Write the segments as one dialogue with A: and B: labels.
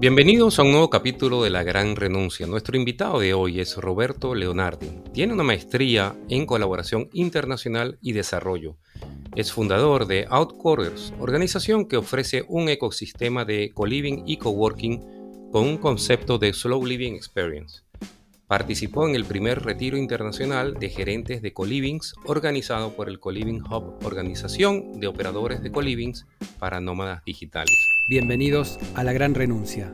A: Bienvenidos a un nuevo capítulo de La Gran Renuncia. Nuestro invitado de hoy es Roberto Leonardi. Tiene una maestría en colaboración internacional y desarrollo. Es fundador de Outquarters, organización que ofrece un ecosistema de co-living y coworking con un concepto de Slow Living Experience. Participó en el primer retiro internacional de gerentes de colivings organizado por el Coliving Hub, organización de operadores de colivings para nómadas digitales.
B: Bienvenidos a La Gran Renuncia,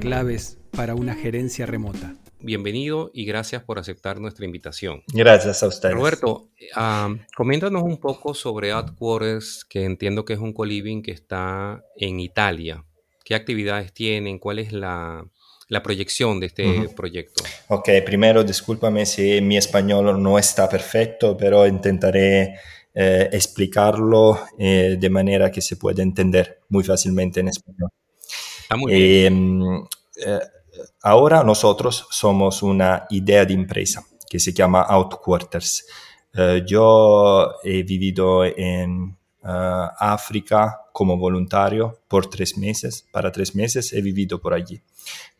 B: claves para una gerencia remota.
A: Bienvenido y gracias por aceptar nuestra invitación.
C: Gracias a ustedes.
A: Roberto, uh, coméntanos un poco sobre Outquarters, que entiendo que es un coliving que está en Italia. ¿Qué actividades tienen? ¿Cuál es la, la proyección de este uh -huh. proyecto?
C: Ok, primero discúlpame si mi español no está perfecto, pero intentaré eh, explicarlo eh, de manera que se pueda entender muy fácilmente en español.
A: Muy bien.
C: Em, eh, ahora nosotros somos una idea de empresa que se llama Outquarters. Yo he vivido en uh, África como voluntario por tres meses, para tres meses he vivido por allí.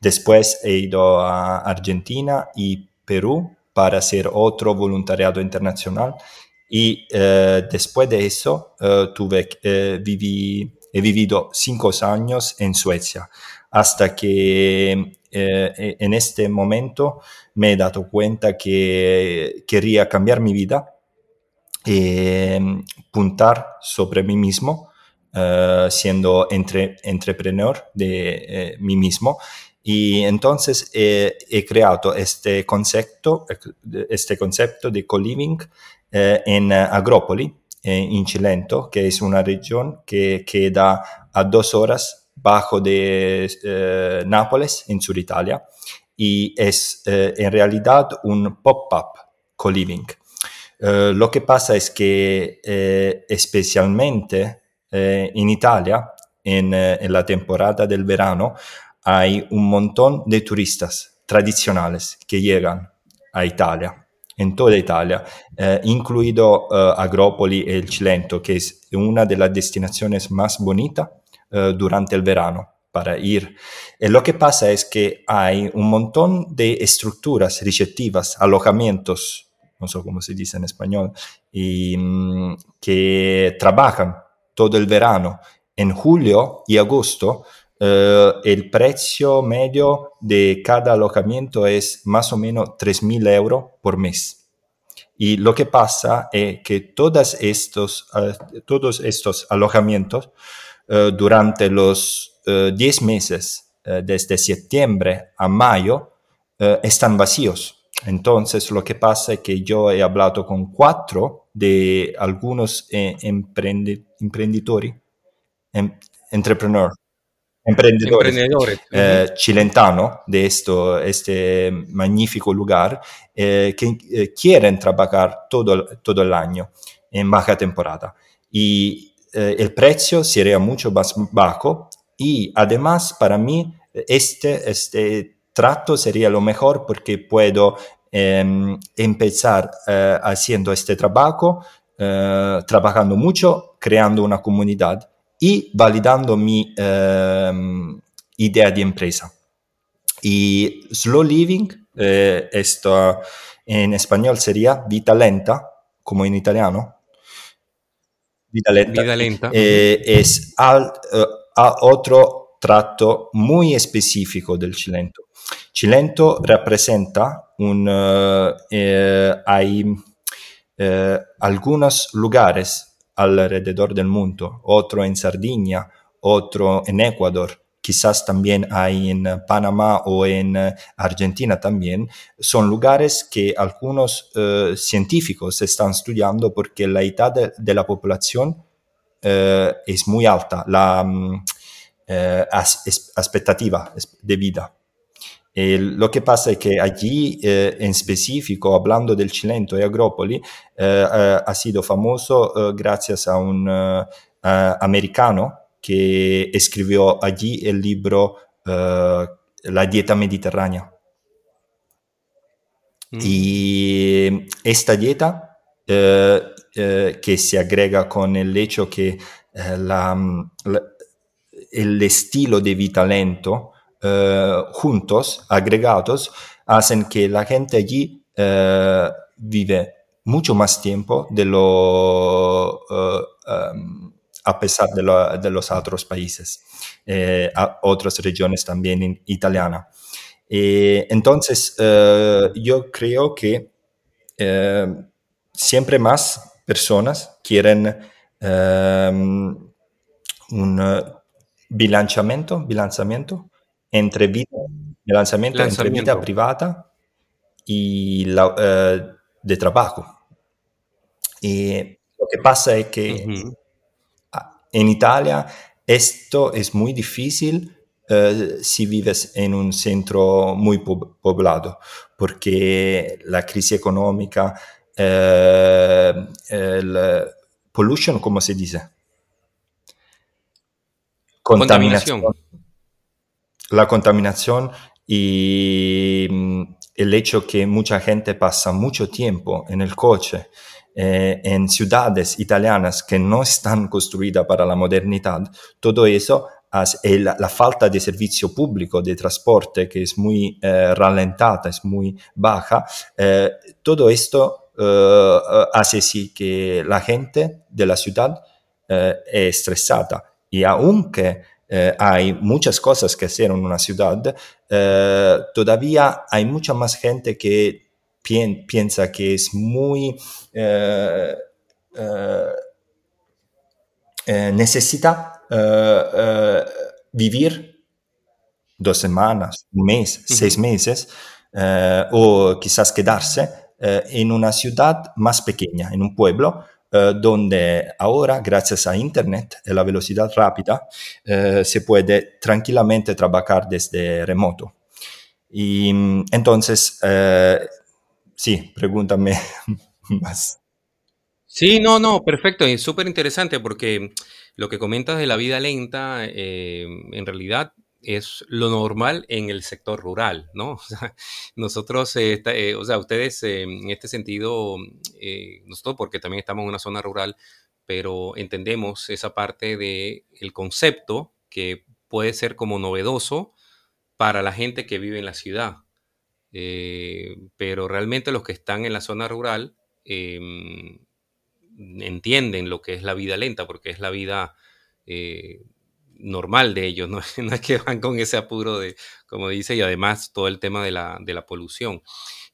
C: Después he ido a Argentina y Perú para hacer otro voluntariado internacional y uh, después de eso uh, tuve, viví, he vivido cinco años en Suecia hasta que eh, en este momento me he dado cuenta que quería cambiar mi vida y puntar sobre mí mismo, uh, siendo entre, entrepreneur de eh, mí mismo. Y entonces eh, he creado este concepto, este concepto de co-living eh, en Agrópoli, en Cilento, que es una región que queda a dos horas bajo de eh, Nápoles, en sur Italia, y es eh, en realidad un pop-up co-living. Eh, lo que pasa es que especialmente en Italia, en, en, la temporada del verano, hay un montón de turistas tradicionales que llegan a Italia, en toda Italia, incluido Agrópoli y el Cilento, que es una de las destinaciones más bonitas uh, durante el verano para ir. Y lo que pasa es que hay un montón de estructuras receptivas, alojamientos, no sé cómo se dice en español, y, um, que trabajan todo el verano. En julio y agosto uh, el precio medio de cada alojamiento es más o menos 3.000 euros por mes. Y lo que pasa es que todos estos, uh, todos estos alojamientos uh, durante los 10 uh, meses, desde septiembre a mayo, están vacíos. Entonces, lo que pasa es que yo he hablado con cuatro de algunos eh, emprendi emprendedores, em entrepreneurs, emprendedores,
A: emprendedores.
C: Eh, chilentanos de esto, este magnífico lugar eh, que quieren trabajar todo, todo el año en baja temporada. Y el precio sería mucho más bajo y además para mí este, este trato sería lo mejor porque puedo eh, empezar eh, haciendo este trabajo, eh, trabajando mucho, creando una comunidad y validando mi em, idea de empresa. Y slow living, eh, esto en español sería vita lenta, como en italiano, vida lenta,
A: vida lenta.
C: Es al, a otro trato muy específico del Cilento. Cilento representa un, eh, hay eh, algunos lugares alrededor del mundo, otro en Sardinia, otro en Ecuador, quizás también hay en Panamá o en Argentina también, son lugares que algunos uh, científicos están estudiando porque la edad de, de la población uh, es muy alta, la um, uh, as, expectativa de vida. Eh, lo que pasa es que allí, eh, en específico, hablando del Cilento y Agrópoli, eh, ha sido famoso gracias a un americano que escribió allí el libro La dieta mediterránea. Mm. Y esta dieta, que se agrega con el hecho que la, la, el estilo de vida lento eh, juntos, agregados, hacen que la gente allí eh, vive mucho más tiempo de lo, eh, um, a pesar de, lo, de, los otros países, a otras regiones también italianas. Entonces, yo creo que siempre más personas quieren um, un bilanciamiento, bilanciamiento entre vida, bilanciamiento entre vida privata y la, de trabajo. Y lo que pasa es que en Italia esto es muy difícil uh, si vives en un centro muy po- poblado, porque la crisis económica, uh, el pollution, ¿cómo se dice?
A: Contaminación. contaminación.
C: La contaminación y el hecho que mucha gente pasa mucho tiempo en el coche, eh, en ciudades italianas que no están construidas para la modernidad, todo eso, hace, la, la, falta de servicio público de transporte que es muy eh, ralentata, es muy baja, eh, todo esto eh, hace sí que la gente de la ciudad eh, es estresada. Y aunque eh, hay muchas cosas que hacer en una ciudad, eh, todavía hay mucha más gente que pien piensa que es muy... Eh, necesita vivir dos semanas, un mes, uh -huh. seis meses, o quizás quedarse en una ciudad más pequeña, en un pueblo, eh, donde ahora, gracias a Internet y la velocidad rápida, eh, se puede tranquilamente trabajar desde remoto. Y entonces, eh, sí, pregúntame más.
A: Sí, no, no, perfecto, y súper interesante porque lo que comentas de la vida lenta, en realidad es lo normal en el sector rural, ¿no? O sea, nosotros, eh, eh, o sea, ustedes eh, en este sentido, nosotros porque también estamos en una zona rural, pero entendemos esa parte del el concepto que puede ser como novedoso para la gente que vive en la ciudad. pero realmente los que están en la zona rural entienden lo que es la vida lenta, porque es la vida normal de ellos, ¿no? no, es que van con ese apuro de, como dice, y además todo el tema de la, de la polución.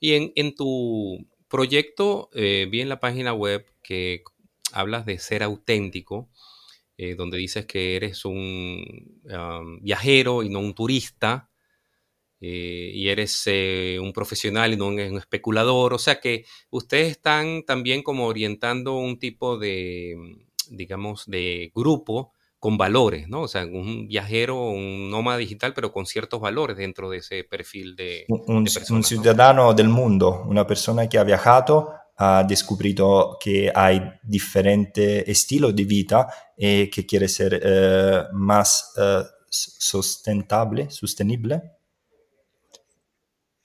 A: Y en, en tu proyecto, eh, vi en la página web que hablas de ser auténtico, eh, donde dices que eres un viajero y no un turista, eh, y eres un profesional y no un, especulador, o sea que ustedes están también como orientando un tipo de, digamos, de grupo con valores, ¿no? O sea, un viajero, un nómada digital, pero con ciertos valores dentro de ese perfil de,
C: un,
A: de personas,
C: un ciudadano ¿no? del mundo, una persona que ha viajado, ha descubierto que hay diferentes estilos de vida y que quiere ser eh, más eh, sustentable, sostenible.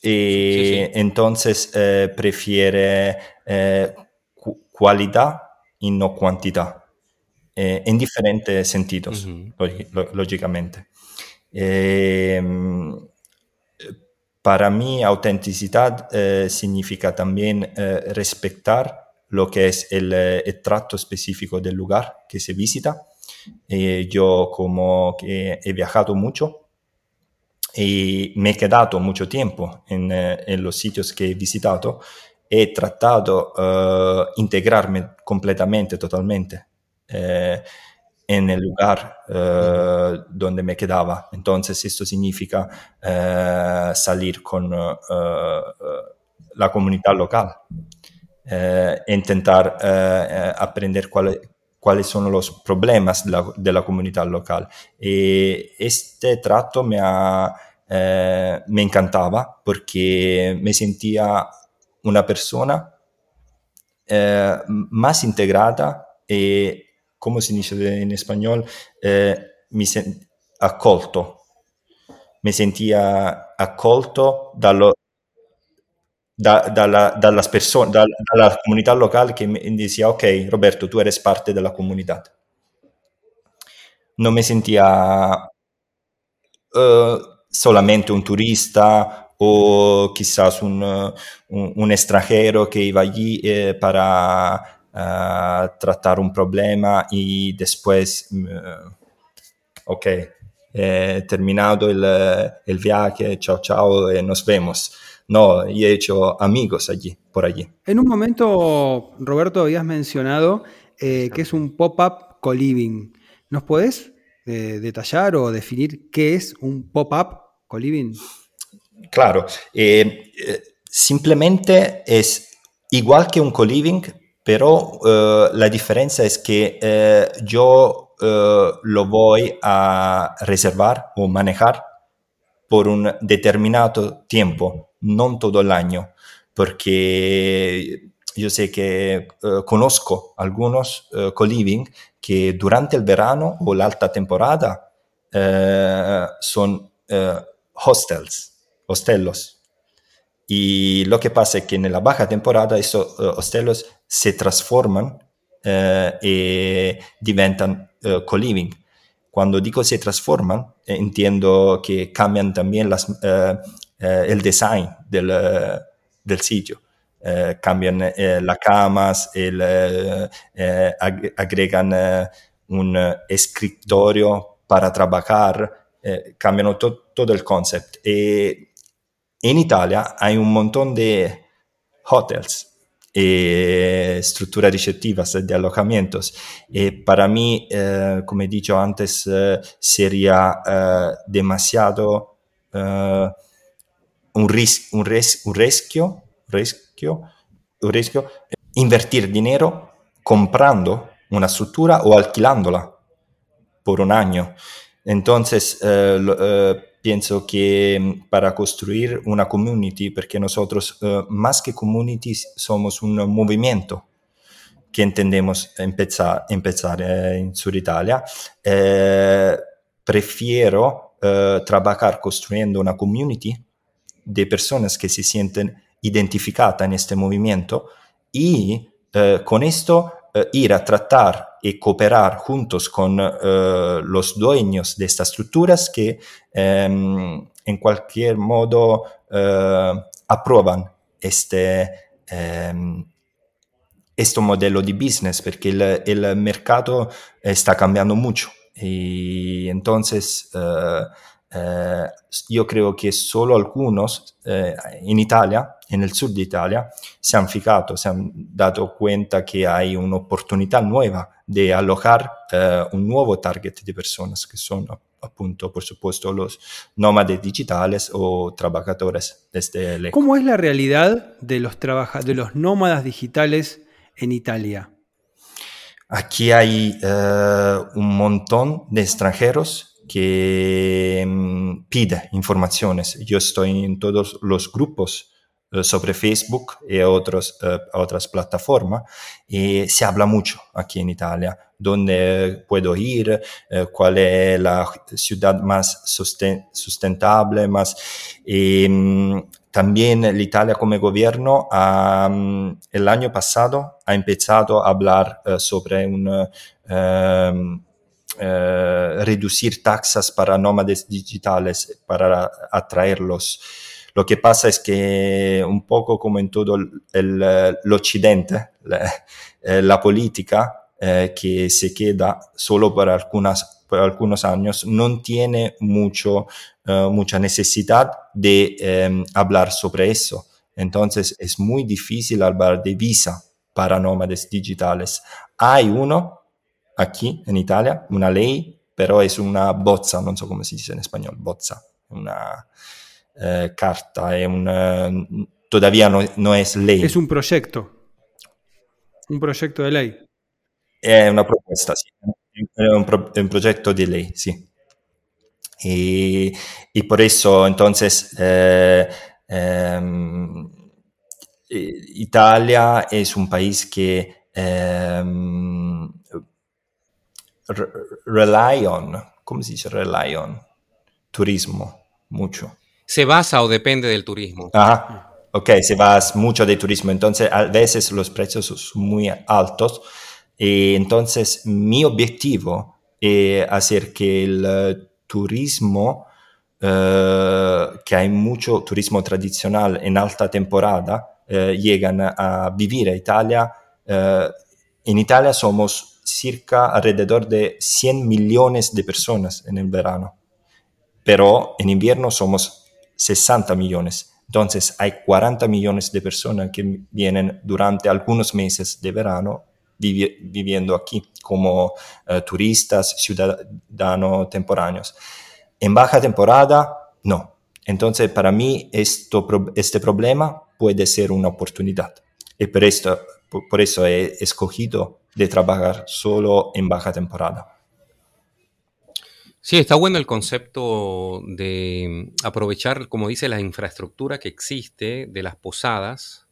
C: Y sí, sí. entonces eh, prefiere cualidad y no cantidad eh, en diferentes sentidos, uh -huh. lógicamente. Eh, para mí, autenticidad eh, significa también eh, respetar lo que es el, el, trato específico del lugar que se visita. yo como que he viajado mucho y me he quedado mucho tiempo en, en los sitios que he visitado, he tratado de integrarme completamente, totalmente eh, en el lugar eh, donde me quedaba. Entonces esto significa eh, salir con la comunidad local, intentar aprender cuáles cuáles son los problemas de la, comunidad local. Y este trato me, me encantaba porque me sentía una persona más integrada y come si dice in spagnolo, eh, mi accolto. Mi sentia accolto dallo, da, dalla, dalla, persone, da, dalla comunità locale che mi diceva ok Roberto tu eres parte della comunità. Non mi sentia... Uh, solamente un turista o quizás un, un, extranjero que iba allí eh, para tratar un problema y después, ok, terminado el, el, viaje, chao, chao, nos vemos. No, y he hecho amigos allí, por allí.
B: En un momento, Roberto, habías mencionado que es un pop-up co-living. ¿Nos podés eh, detallar o definir qué es un pop-up co-living?
C: Claro, eh, eh, simplemente es igual que un co-living, pero la diferencia es que yo lo voy a reservar o manejar por un determinado tiempo, no todo el año, porque yo sé que conozco algunos co-living que durante el verano o la alta temporada eh, son eh, hostels, hostelos. Y lo que pasa es que en la baja temporada estos uh, hostelos se transforman y diventan co-living. Cuando digo se transforman, entiendo que cambian también las, el design del, del sitio. Eh, cambian eh, las camas, el, eh, agregan un escritorio para trabajar, cambian todo el concepto. Y en Italia hay un montón de hotels y estructuras receptivas de alojamientos. Y para mí, como he dicho antes, sería demasiado un, ris un, res un riesgo, riesgo, riesgo invertir dinero comprando una estructura o alquilándola por un año. Entonces, eh, eh, pienso que mm, para construir una community, porque nosotros eh, más que community somos un movimiento que entendemos empezar, empezar en Sur Italia, prefiero trabajar construyendo una community de personas que se sienten identificada en este movimiento y eh, con esto eh, ir a tratar y cooperar juntos con eh, los dueños de estas estructuras que em, en cualquier modo aprueban este, em, este modelo de business porque el, el, mercado está cambiando mucho. Y entonces eh, yo creo que solo algunos eh, en Italia, en el sur de Italia, se han fijado, se han dado cuenta que hay una oportunidad nueva de alojar eh, un nuevo target de personas que son appunto, por supuesto, los nómades digitales o trabajadores desde lejos.
B: ¿Cómo es la realidad de los, de los nómadas digitales en Italia?
C: Aquí hay un montón de extranjeros que mm, pide informaciones. Yo estoy en todos los grupos eh, sobre Facebook y eh, otras plataformas. Y se habla mucho aquí en Italia, dónde puedo ir, eh, cuál es la ciudad más sustentable, más... Mm, también Italia como gobierno el año pasado ha empezado a hablar sobre un eh, reducir taxas para nómades digitales, para atraerlos. Lo que pasa es que un poco como en todo el, el occidente, la, eh, la política eh, que se queda solo por, algunas, por algunos años no tiene mucho, uh, mucha necesidad de eh, hablar sobre eso. Entonces es muy difícil hablar de visa para nómades digitales. Hay uno aquí en Italia, una ley, pero es una bozza, no sé cómo se dice en español, bozza, una eh, carta, es una, todavía no, no, es ley.
B: Es un proyecto, un proyecto de ley.
C: Es una propuesta, sí, es un, pro, un proyecto de ley, sí. Y, y por eso, entonces, eh, eh, Italia es un país que ehm, rely on, ¿cómo se dice rely on? Turismo, mucho.
A: Se basa o depende del turismo.
C: Ajá. Ok, se basa mucho de turismo, entonces a veces los precios son muy altos y entonces mi objetivo es hacer que el turismo uh, que hay mucho turismo tradicional en alta temporada, eh, llegan a vivir a Italia. Eh, en Italia somos circa alrededor de 100 millones de personas en el verano, pero en invierno somos 60 millones. Entonces hay 40 millones de personas que vienen durante algunos meses de verano viviendo aquí como eh, turistas, ciudadanos temporáneos. En baja temporada, no. Entonces, para mí, este problema puede ser una oportunidad. Y por, esto, por eso he escogido de trabajar solo en baja temporada.
A: Sí, está bueno el concepto de aprovechar, como dice, la infraestructura que existe de las posadas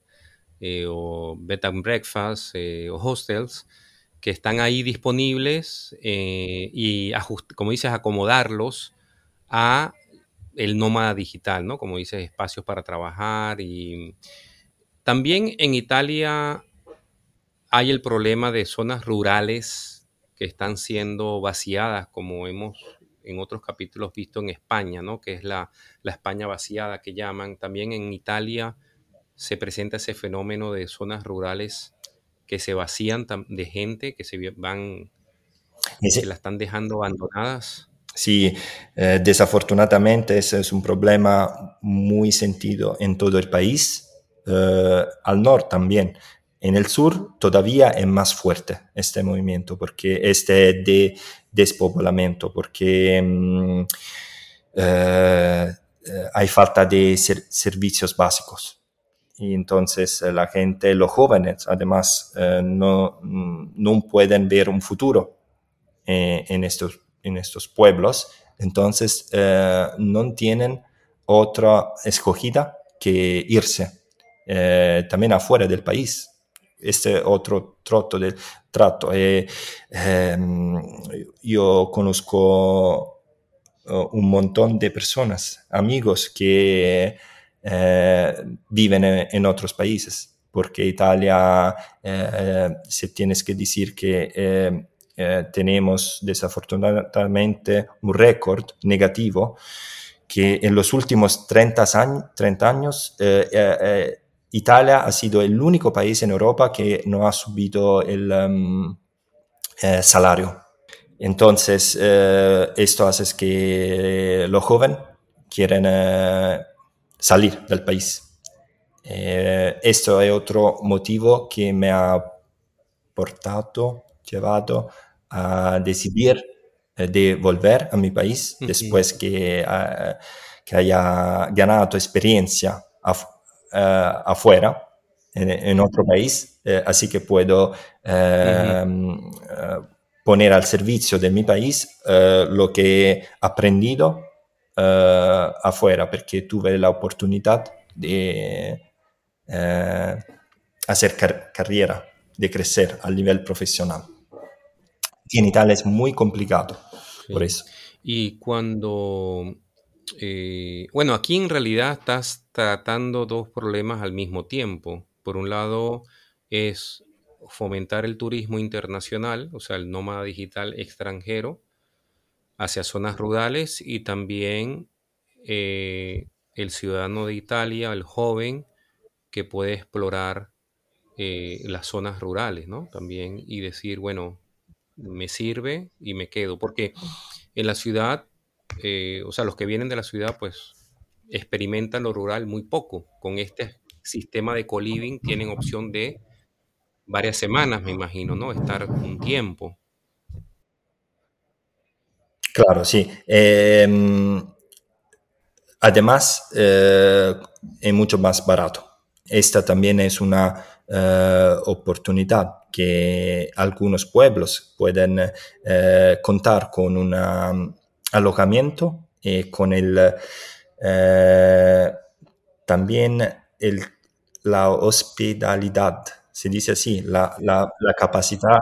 A: eh, o bed and breakfast eh, o hostels que están ahí disponibles eh, y, como dices, acomodarlos a el nómada digital, ¿no? Como dices, espacios para trabajar y también en Italia hay el problema de zonas rurales que están siendo vaciadas, como hemos en otros capítulos visto en España, ¿no? Que es la, la España vaciada que llaman. También en Italia se presenta ese fenómeno de zonas rurales que se vacían de gente, que se van, se la están dejando abandonadas.
C: Sí, eh, desafortunadamente ese es un problema muy sentido en todo el país, eh, al norte también. En el sur todavía es más fuerte este movimiento, porque este de despoblamiento, porque mm, eh, hay falta de servicios básicos y entonces eh, la gente, los jóvenes además, eh, no, mm, no pueden ver un futuro en, estos, en estos pueblos, entonces no tienen otra escogida que irse también afuera del país. Este otro trato del trato. Em, yo conozco un montón de personas, amigos que eh, viven en, otros países, porque Italia, eh, se tienes que decir que eh, tenemos desafortunadamente un récord negativo, que en los últimos 30 años, 30 años Italia ha sido el único país en Europa que no ha subido el um, salario. Entonces, esto hace que los jóvenes quieren salir del país. Eh, esto es otro motivo que me ha portado, llevado a decidir eh, de volver a mi país después que, que, haya ganado experiencia afuera, en, otro país, así que puedo poner al servicio de mi país lo que he aprendido afuera perché tuve la oportunidad de hacer car carrera, de crecer a nivel profesional. Y en Italia es muy complicado sí. por eso.
A: Y cuando, eh, bueno, aquí en realidad estás tratando dos problemas al mismo tiempo. Por un lado es fomentar el turismo internacional, o sea, el nómada digital extranjero, hacia zonas rurales y también eh, el ciudadano de Italia, el joven, que puede explorar eh, las zonas rurales, ¿no? También y decir, bueno, me sirve y me quedo, porque en la ciudad, eh, o sea, los que vienen de la ciudad, pues experimentan lo rural muy poco. Con este sistema de co-living tienen opción de varias semanas, me imagino, ¿no? Estar un tiempo.
C: Claro, sí. Eh, además, eh, es mucho más barato. Esta también es una eh, oportunidad que algunos pueblos pueden contar con un um, alojamiento y con el eh, también el, la hospitalidad. Se dice así, la, la, la, capacidad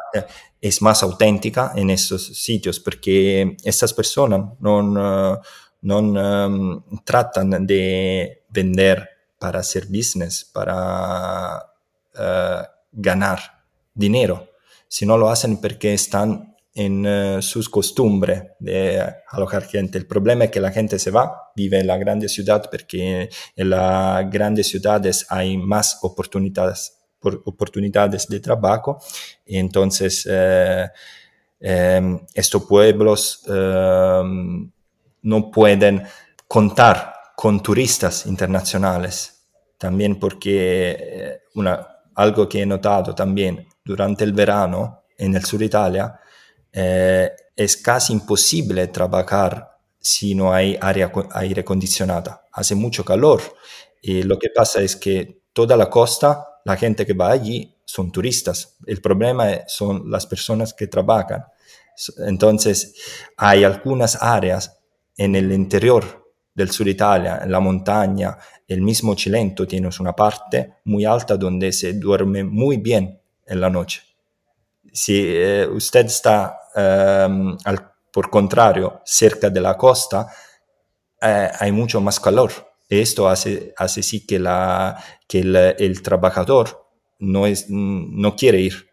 C: es más auténtica en estos sitios porque estas personas no, no um, tratan de vender para hacer business, para uh, ganar dinero, sino lo hacen porque están en uh, sus costumbres de alojar gente. El problema es que la gente se va, vive en la grande ciudad porque en las grandes ciudades hay más oportunidades, oportunidades de trabajo. Entonces, eh, eh, estos pueblos eh, no pueden contar con turistas internacionales. También porque una, algo que he notado también durante el verano en el sur de Italia, eh, es casi imposible trabajar si no hay área, aire acondicionada. Hace mucho calor y lo que pasa es que toda la costa, la gente que va allí son turistas. El problema son las personas que trabajan. Entonces, hay algunas áreas en el interior del sur de Italia, en la montaña, el mismo Chilento tiene una parte muy alta donde se duerme muy bien en la noche. Si eh, usted está, um, al, por contrario, cerca de la costa, eh, hay mucho más calor. Esto hace, hace sí que, la, que el, el trabajador no, es, no quiere ir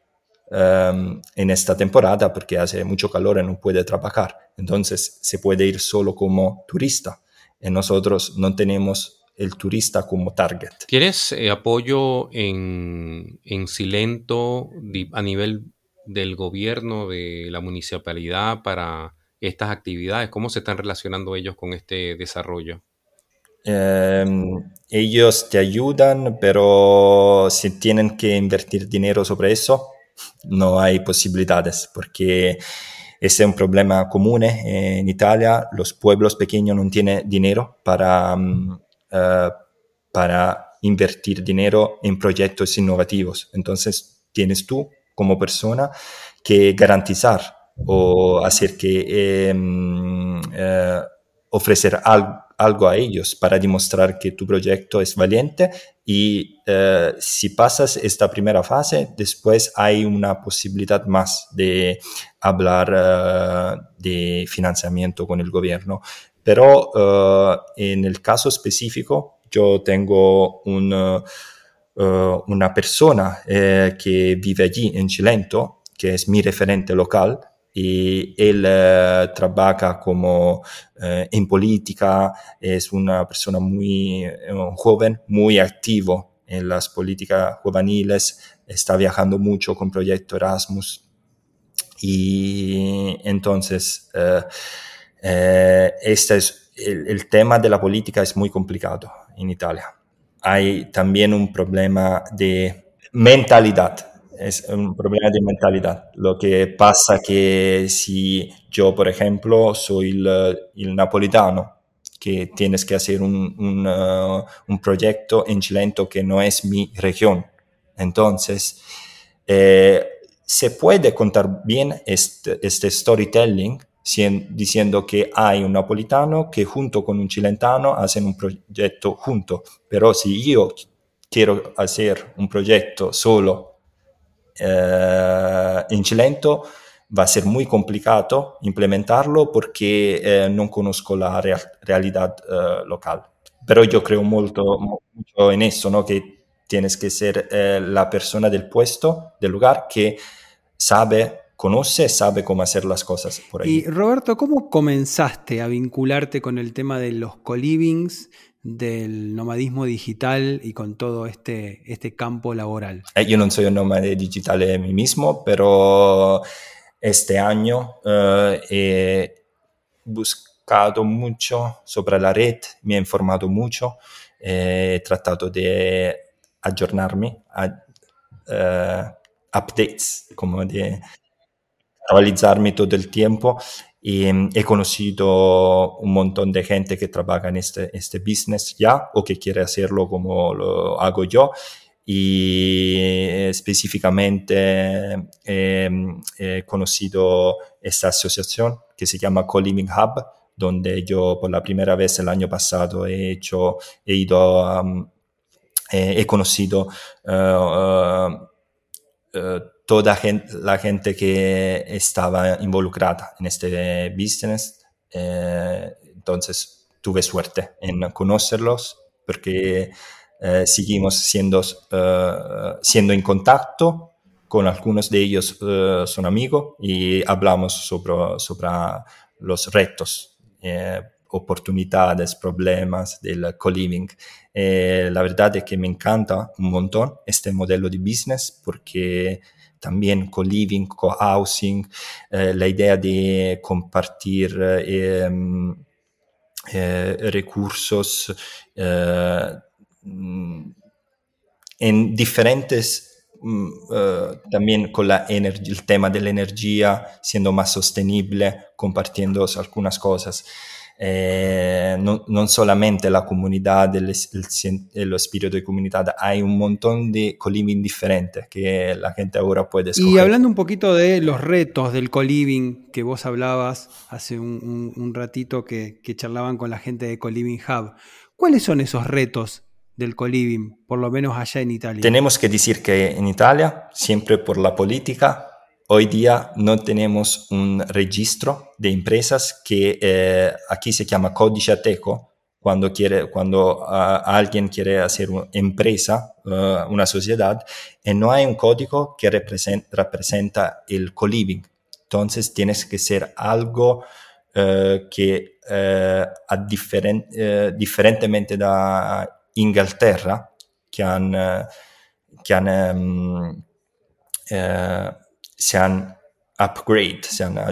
C: um, en esta temporada porque hace mucho calor y no puede trabajar. Entonces se puede ir solo como turista. Y nosotros no tenemos el turista como target.
A: ¿Tienes eh, apoyo en, en Silento a nivel del gobierno, de la municipalidad para estas actividades? ¿Cómo se están relacionando ellos con este desarrollo?
C: Eh, ellos te ayudan, pero si tienen que invertir dinero sobre eso, no hay posibilidades, porque ese es un problema común en Italia. Los pueblos pequeños no tienen dinero para um, uh, para invertir dinero en proyectos innovativos. Entonces, tienes tú como persona que garantizar o hacer que eh, eh, ofrecer algo, algo, a ellos para demostrar que tu proyecto es valiente y eh, si pasas esta primera fase, después hay una posibilidad más de hablar uh, de financiamiento con el gobierno. Pero uh, en el caso específico, yo tengo un, uh, una persona eh, que vive allí en Chilento, que es mi referente local, y él uh, trabaja como en política, es una persona muy joven, muy activo en las políticas juveniles, está viajando mucho con Proyecto Erasmus y entonces eh, este es, el, el, tema de la política es muy complicado en Italia. Hay también un problema de mentalidad, es un problema de mentalidad. Lo que pasa que si yo, por ejemplo, soy el, el napolitano, que tienes que hacer un, un, uh, un, proyecto en Chilento que no es mi región. Entonces, eh, se puede contar bien este, este storytelling diciendo que hay un napolitano que junto con un chilentano hacen un proyecto junto. Pero si yo quiero hacer un proyecto solo eh, in Cilento, va a ser muy complicado implementarlo porque eh, no conozco la real, realidad eh, local. Pero yo creo mucho, mucho en eso, ¿no? que tienes que ser eh, la persona del puesto, del lugar, que sabe conoce, sabe cómo hacer las cosas por ahí.
B: Y Roberto, ¿cómo comenzaste a vincularte con el tema de los colivings, del nomadismo digital y con todo este, este campo laboral?
C: Eh, yo no soy un nómade digital de mí mismo, pero este año eh, he buscado mucho sobre la red, me he informado mucho, he tratado de aggiornarme, a, uh, updates, como de actualizarme todo el tiempo y um, he conocido un montón de gente que trabaja en este, este business ya o que quiere hacerlo como lo hago yo y específicamente eh, he conocido esta asociación que se llama Co-Living Hub, donde yo por la primera vez el año pasado he hecho, he ido, um, eh, he conocido uh, uh, toda la gente que estaba involucrada en este business. Eh, entonces tuve suerte en conocerlos porque eh, seguimos siendo, uh, siendo en contacto con algunos de ellos eh, son amigos y hablamos sobre, sobre los retos, eh, oportunidades, problemas del co-living. Eh, la verdad es que me encanta un montón este modelo de business porque también co-living, co-housing, la idea de compartir em, recursos mm, en diferentes eh, también con la el tema de la energía, siendo más sostenible, compartiendo algunas cosas. Eh, no, no, solamente la comunidad, el, el, espíritu de comunidad, hay un montón de co-living diferentes que la gente ahora puede escoger.
B: Y hablando un poquito de los retos del co-living que vos hablabas hace un, un, ratito que, que charlaban con la gente de Co-Living Hub, ¿cuáles son esos retos del coliving, por lo menos allá en Italia.
C: Tenemos que decir que en Italia, siempre por la política, hoy día no tenemos un registro de empresas que eh, aquí se llama códice ateco, cuando, quiere, cuando uh, alguien quiere hacer una empresa, uh, una sociedad, y no hay un código que represent, representa el co-living. Entonces tienes que ser algo uh, que a diferent, diferentemente da Inghilterra che hanno, che hanno um, eh, si hanno upgrade, si hanno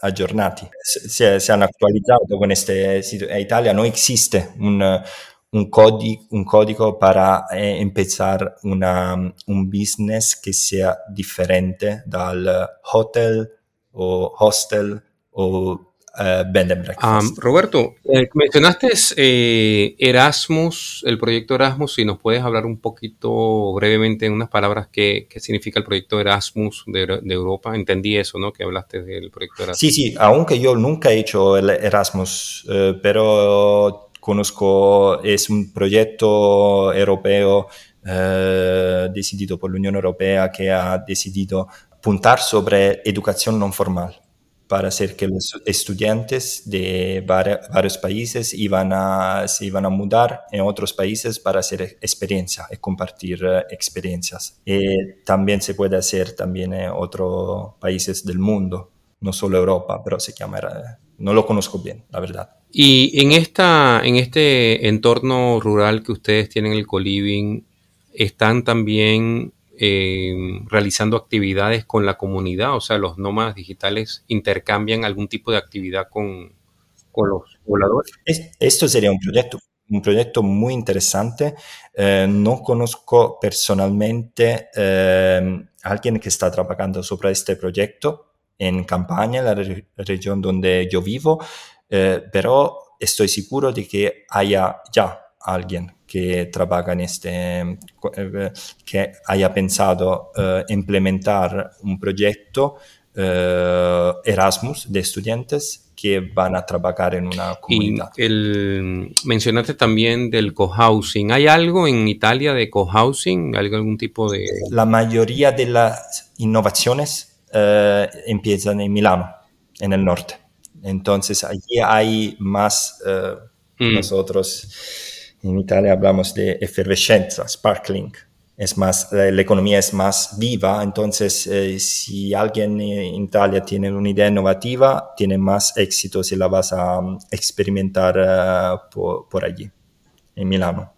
C: aggiornati, si, si hanno actualizzato con queste situazioni. In Italia non esiste un, un, código, un código para eh, empezar una, un business che sia differente dal hotel o hostel o Uh, bed and
A: breakfast. Um, Roberto, eh, mencionaste eh, Erasmus, el proyecto Erasmus, si nos puedes hablar un poquito brevemente en unas palabras qué, qué significa el proyecto Erasmus de, de, Europa. Entendí eso, ¿no? Que hablaste del proyecto Erasmus.
C: Sí, sí, aunque yo nunca he hecho el Erasmus, eh, pero conozco, es un proyecto europeo eh, decidido por la Unión Europea que ha decidido puntar sobre educación no formal para hacer que los estudiantes de varios países iban a, se iban a mudar en otros países para hacer experiencia y compartir eh, experiencias. Y también se puede hacer también en otros países del mundo, no solo Europa, pero se llama, no lo conozco bien, la verdad.
A: Y en, esta, en este entorno rural que ustedes tienen el coliving, ¿están también eh, realizando actividades con la comunidad, o sea, los nómadas digitales intercambian algún tipo de actividad con, con los pobladores.
C: esto sería un proyecto, un proyecto muy interesante. Eh, no conozco personalmente eh, a alguien que está trabajando sobre este proyecto en Campaña, la región donde yo vivo, pero estoy seguro de que haya ya alguien que trabaja en este, eh, que haya pensado uh, implementar un proyecto uh, Erasmus de estudiantes que van a trabajar en una comunidad.
A: Y el, mencionaste también del cohousing. ¿Hay algo en Italia de cohousing? ¿Hay algún tipo de...?
C: La mayoría de las innovaciones uh, empiezan en Milano, en el norte. Entonces allí hay más mm. nosotros en Italia hablamos de efervescencia, sparkling. Es más, la, economía es más viva, entonces eh, si alguien en Italia tiene una idea innovativa, tiene más éxito si la vas a um, experimentar uh, por, por allí, en Milano.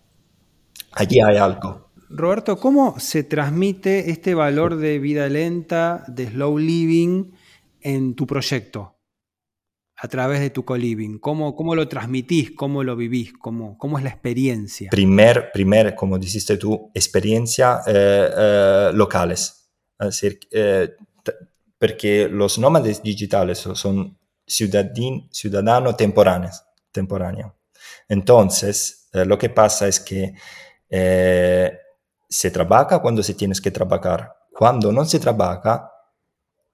C: Allí hay algo.
B: Roberto, ¿cómo se transmite este valor de vida lenta, de slow living en tu proyecto? A través de tu co-living? ¿Cómo, ¿Cómo, lo transmitís? ¿Cómo lo vivís? ¿Cómo, cómo es la experiencia?
C: Primer, primer como dijiste tú, experiencia eh, eh, locales. Eh, porque los nómades digitales son ciudadin, ciudadanos temporáneos. Temporáneo. Entonces, lo que pasa es que se trabaja cuando se tienes que trabajar. Cuando no se trabaja,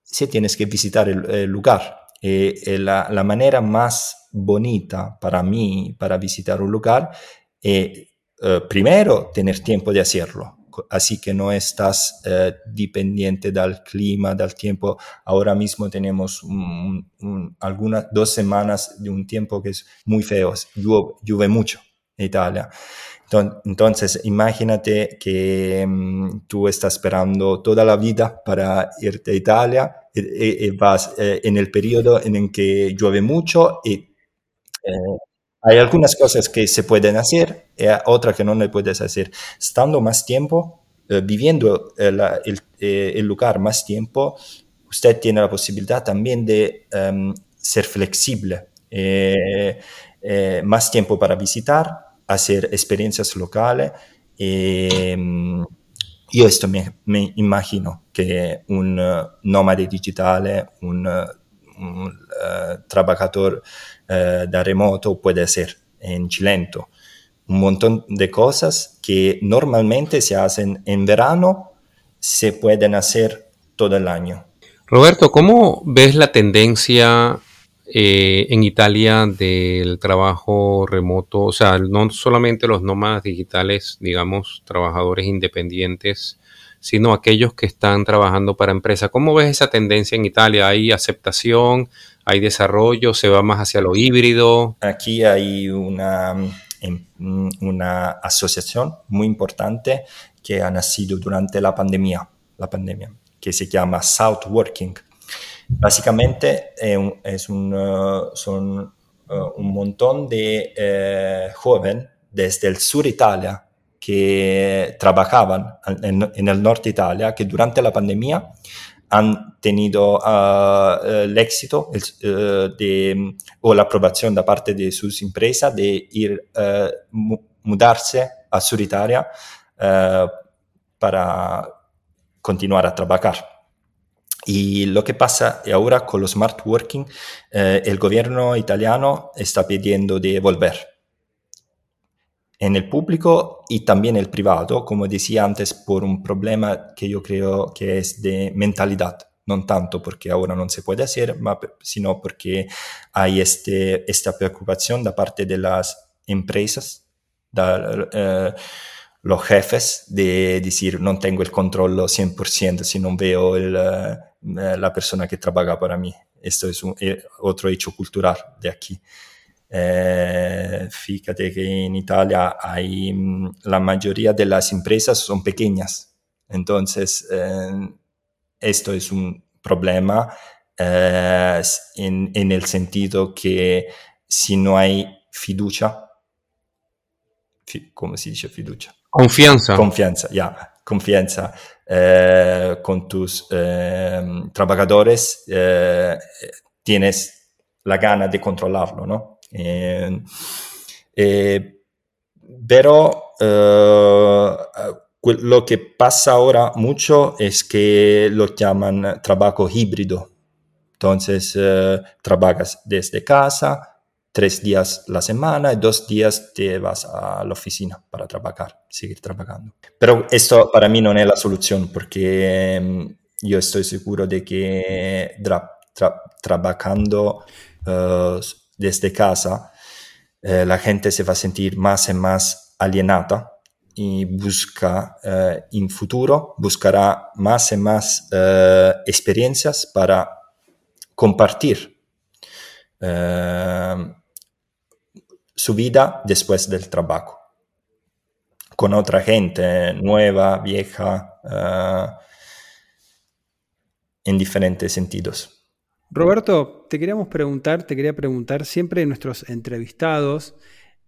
C: se tienes que visitar el lugar eh, la, la, manera más bonita para mí, para visitar un lugar, es eh, primero tener tiempo de hacerlo. Así que no estás eh, dependiente del clima, del tiempo. Ahora mismo tenemos algunas dos semanas de un tiempo que es muy feo, llueve, llueve mucho en Italia. Entonces, imagínate que mm, tú estás esperando toda la vida para irte a Italia vas eh, en el periodo en el que llueve mucho y eh, hay algunas cosas que se pueden hacer y otras que no le puedes hacer. Estando más tiempo, eh, viviendo el, el, lugar más tiempo, usted tiene la posibilidad también de em, ser flexible, más tiempo para visitar, hacer experiencias locales. Eh, io questo mi, mi, immagino che un uh, nomade digitale, un, uh, un uh, trabajador da remoto puede hacer en Chilento. Un montón de cosas que normalmente se hacen en verano, se pueden hacer todo el año.
A: Roberto, ¿cómo ves la tendencia eh, en Italia del trabajo remoto, o sea, no solamente los nómadas digitales, digamos, trabajadores independientes, sino aquellos que están trabajando para empresas. ¿Cómo ves esa tendencia en Italia? ¿Hay aceptación? ¿Hay desarrollo? ¿Se va más hacia lo híbrido?
C: Aquí hay una, em, una asociación muy importante que ha nacido durante la pandemia, la pandemia que se llama South Working Básicamente es un, uh, son uh, un montón de eh, jóvenes desde el sur Italia que trabajaban en, el norte Italia, que durante la pandemia han tenido uh, el éxito o la aprobación de parte de sus empresas de ir mudarse a Sur Italia para continuar a trabajar. Y lo que pasa ahora con los smart working, eh, el gobierno italiano está pidiendo de volver en el público y también el privado, como decía antes, por un problema que yo creo que es de mentalidad. No tanto porque ahora no se puede hacer, sino porque hay este, esta preocupación de parte de las empresas, de, eh, los jefes, de decir, no tengo el control 100% si no veo el eh, la persona que trabaja para mí. Esto es un, eh, otro hecho cultural de aquí. Eh, fíjate que en Italia hay mm, la mayoría de las empresas son pequeñas, entonces esto es un problema en, en, el sentido que si no hay fiducia, ¿cómo se dice fiducia?
A: Confianza.
C: Confianza, ya, confianza eh, con tus eh, trabajadores, eh, tienes la gana de controlarlo, ¿no? pero lo que pasa ahora mucho es que lo llaman trabajo híbrido. Entonces, trabajas desde casa, tres días la semana y dos días te vas a la oficina para trabajar, seguir trabajando. Pero esto para mí no es la solución porque mm, yo estoy seguro de que trabajando eh, desde casa eh, la gente se va a sentir más y más alienada y busca eh, en futuro, buscará más y más experiencias para compartir su vida después del trabajo, con otra gente nueva, vieja, eh, en diferentes sentidos.
B: Roberto, te queríamos preguntar, te quería preguntar, siempre nuestros entrevistados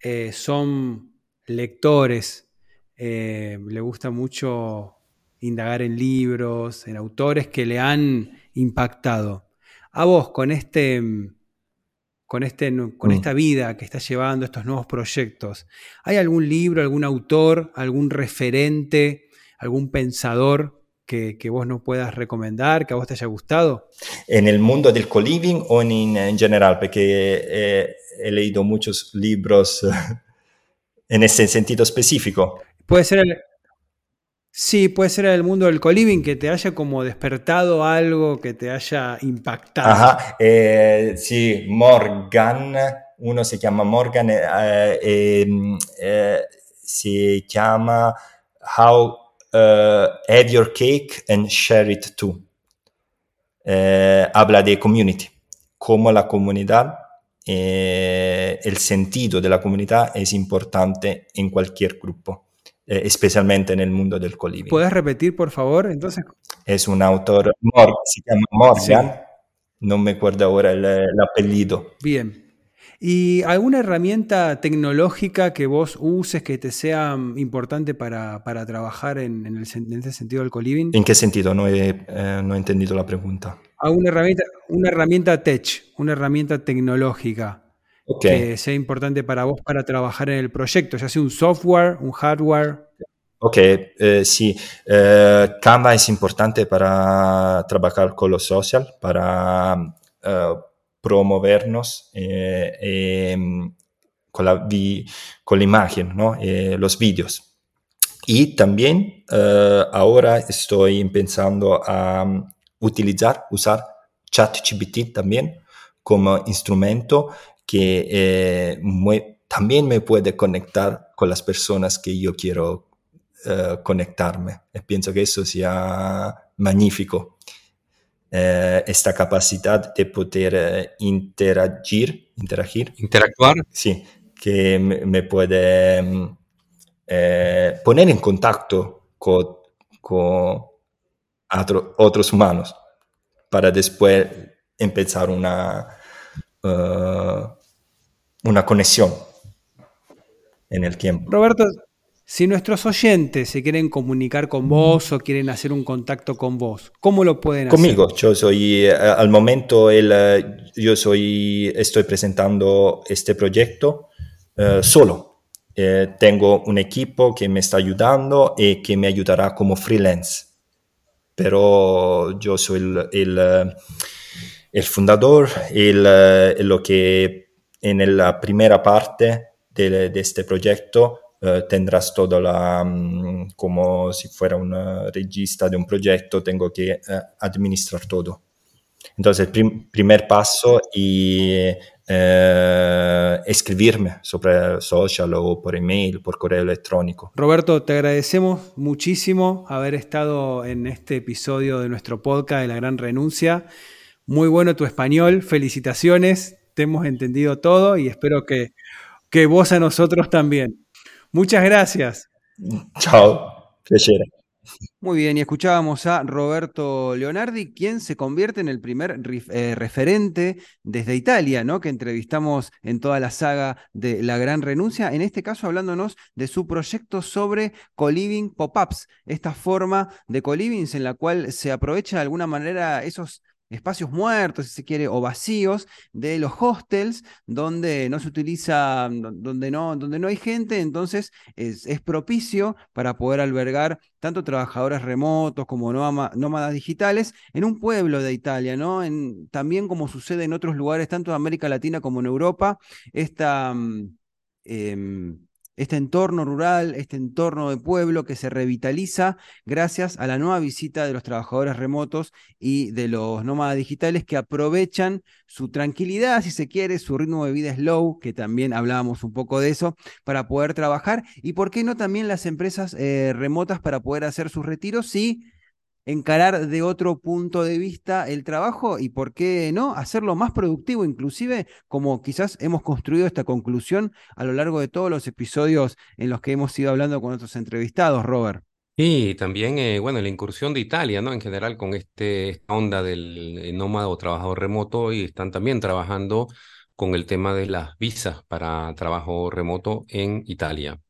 B: eh, son lectores, eh, le gusta mucho indagar en libros, en autores que le han impactado. A vos, con este con, este, con mm. esta vida que estás llevando, estos nuevos proyectos, ¿hay algún libro, algún autor, algún referente, algún pensador que, vos nos puedas recomendar, que a vos te haya gustado?
C: En el mundo del co-living o en, general, porque eh, he leído muchos libros en ese sentido específico.
B: Puede ser el, Sí, puede ser el mundo del coliving que te haya como despertado algo, que te haya impactado.
C: Ajá, eh, sí, Morgan, uno se llama Morgan, eh, em, eh, se llama How Have Your Cake and Share It Too. habla de community, cómo la comunidad eh, el sentido de la comunidad es importante en cualquier grupo, eh, especialmente en el mundo del coliving.
B: ¿Puedes repetir, por favor? Entonces,
C: es un autor, se llama Morgan, no me acuerdo ahora el, apellido.
B: Bien. ¿Y alguna herramienta tecnológica que vos uses que te sea importante para, trabajar en, el, ese sentido del coliving?
C: ¿En qué sentido? No he, eh, no he entendido la pregunta.
B: ¿Alguna herramienta, una herramienta tech, una herramienta tecnológica que sea importante para vos para trabajar en el proyecto, ya sea un software, un hardware?
C: Ok, eh, sí. Eh, Canva es importante para trabajar con los social, para eh, promovernos em, con, la con la imagen, ¿no? los vídeos. Y también ahora estoy pensando a utilizar, usar ChatGPT también como instrumento que también me puede conectar con las personas que yo quiero eh, conectarme. E pienso que eso sea magnífico. Eh, esta capacidad de poder eh, interagir, interagir,
A: interactuar,
C: sí, que me, puede mm, poner en contacto con, con otros humanos para después empezar una, una conexión en el tiempo.
B: Roberto, si nuestros oyentes se quieren comunicar con vos o quieren hacer un contacto con vos, ¿cómo lo pueden
C: hacer? Conmigo, yo soy, eh, al momento, el, eh, yo soy, estoy presentando este proyecto eh, solo. tengo un equipo que me está ayudando y que me ayudará como freelance, pero yo soy el, el, el fundador, el, lo que en la primera parte de, de este proyecto eh, tendrás todo la, mm, como si fuera un regista de un proyecto, tengo que eh, administrar todo. Entonces, el primer paso y eh, escribirme sobre social o por email, por correo electrónico.
B: Roberto, te agradecemos muchísimo haber estado en este episodio de nuestro podcast de La Gran Renuncia. Muy bueno tu español, felicitaciones, te hemos entendido todo y espero que, que vos a nosotros también. Muchas gracias.
C: Chao.
B: Muy bien, y escuchábamos a Roberto Leonardi, quien se convierte en el primer eh, referente desde Italia, ¿no? Que entrevistamos en toda la saga de La Gran Renuncia, en este caso hablándonos de su proyecto sobre co-living pop-ups, esta forma de co-livings en la cual se aprovecha de alguna manera esos espacios muertos, si se quiere, o vacíos de los hostels donde no se utiliza, donde no, donde no hay gente, entonces es, propicio para poder albergar tanto trabajadores remotos como nómadas digitales en un pueblo de Italia, ¿no? En, también como sucede en otros lugares, tanto de América Latina como en Europa, esta... Mm, em, este entorno rural, este entorno de pueblo que se revitaliza gracias a la nueva visita de los trabajadores remotos y de los nómadas digitales que aprovechan su tranquilidad, si se quiere, su ritmo de vida slow, que también hablábamos un poco de eso, para poder trabajar y, ¿por qué no también las empresas eh, remotas para poder hacer sus retiros? Sí encarar de otro punto de vista el trabajo y, ¿por qué no?, hacerlo más productivo, inclusive como quizás hemos construido esta conclusión a lo largo de todos los episodios en los que hemos ido hablando con otros entrevistados, Robert.
A: Y también, eh, bueno, la incursión de Italia, ¿no? En general, con este, esta onda del eh, nómada o trabajador remoto y están también trabajando con el tema de las visas para trabajo remoto en Italia.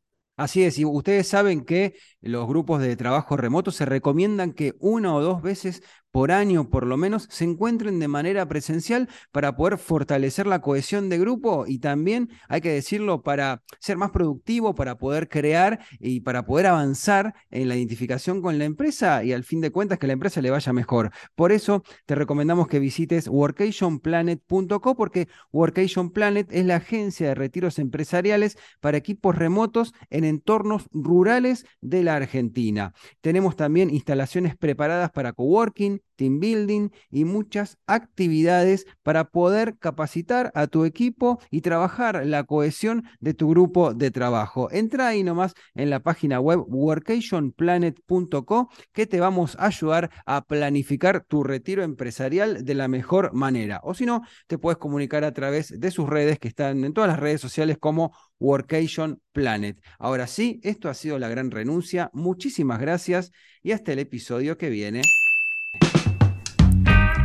B: Así es, y ustedes saben que los grupos de trabajo remoto se recomiendan que una o dos veces por año por lo menos se encuentren de manera presencial para poder fortalecer la cohesión de grupo y también, hay que decirlo, para ser más productivo, para poder crear y para poder avanzar en la identificación con la empresa y al fin de cuentas que la empresa le vaya mejor. Por eso te recomendamos que visites workationplanet.co porque Workation Planet es la agencia de retiros empresariales para equipos remotos en entornos rurales de la Argentina. Tenemos también instalaciones preparadas para coworking, team building y muchas actividades para poder capacitar a tu equipo y trabajar la cohesión de tu grupo de trabajo. Entra ahí nomás en la página web workationplanet.co que te vamos a ayudar a planificar tu retiro empresarial de la mejor manera. O si no, te puedes comunicar a través de sus redes que están en todas las redes sociales como Workation Planet. Ahora sí, esto ha sido la gran renuncia. Muchísimas gracias y hasta el episodio que viene.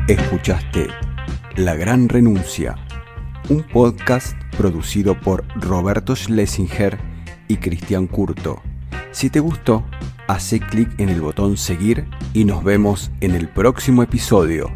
D: Escuchaste La Gran Renuncia, un podcast producido por Roberto Schlesinger y Cristian Curto. Si te gustó, hace clic en el botón seguir y nos vemos en el próximo episodio.